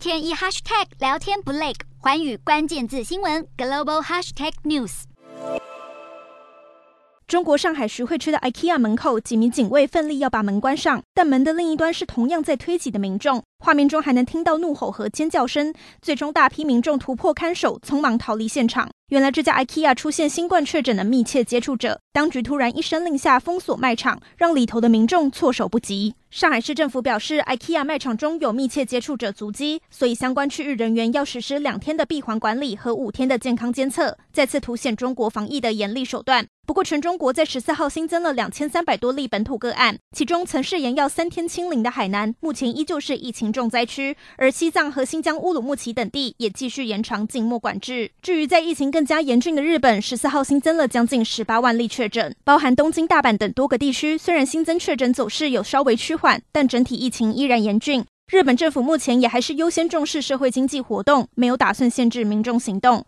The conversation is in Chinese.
天一 hashtag 聊天不累，环宇关键字新闻 global hashtag news。中国上海徐汇区的 IKEA 门口，几名警卫奋力要把门关上，但门的另一端是同样在推挤的民众。画面中还能听到怒吼和尖叫声，最终大批民众突破看守，匆忙逃离现场。原来这家 IKEA 出现新冠确诊的密切接触者，当局突然一声令下封锁卖场，让里头的民众措手不及。上海市政府表示，IKEA 卖场中有密切接触者足迹，所以相关区域人员要实施两天的闭环管理和五天的健康监测，再次凸显中国防疫的严厉手段。不过，全中国在十四号新增了两千三百多例本土个案，其中曾誓言要三天清零的海南，目前依旧是疫情重灾区，而西藏和新疆乌鲁木齐等地也继续延长静默管制。至于在疫情更加严峻的日本，十四号新增了将近十八万例确诊，包含东京、大阪等多个地区，虽然新增确诊走势有稍微趋缓，但整体疫情依然严峻。日本政府目前也还是优先重视社会经济活动，没有打算限制民众行动。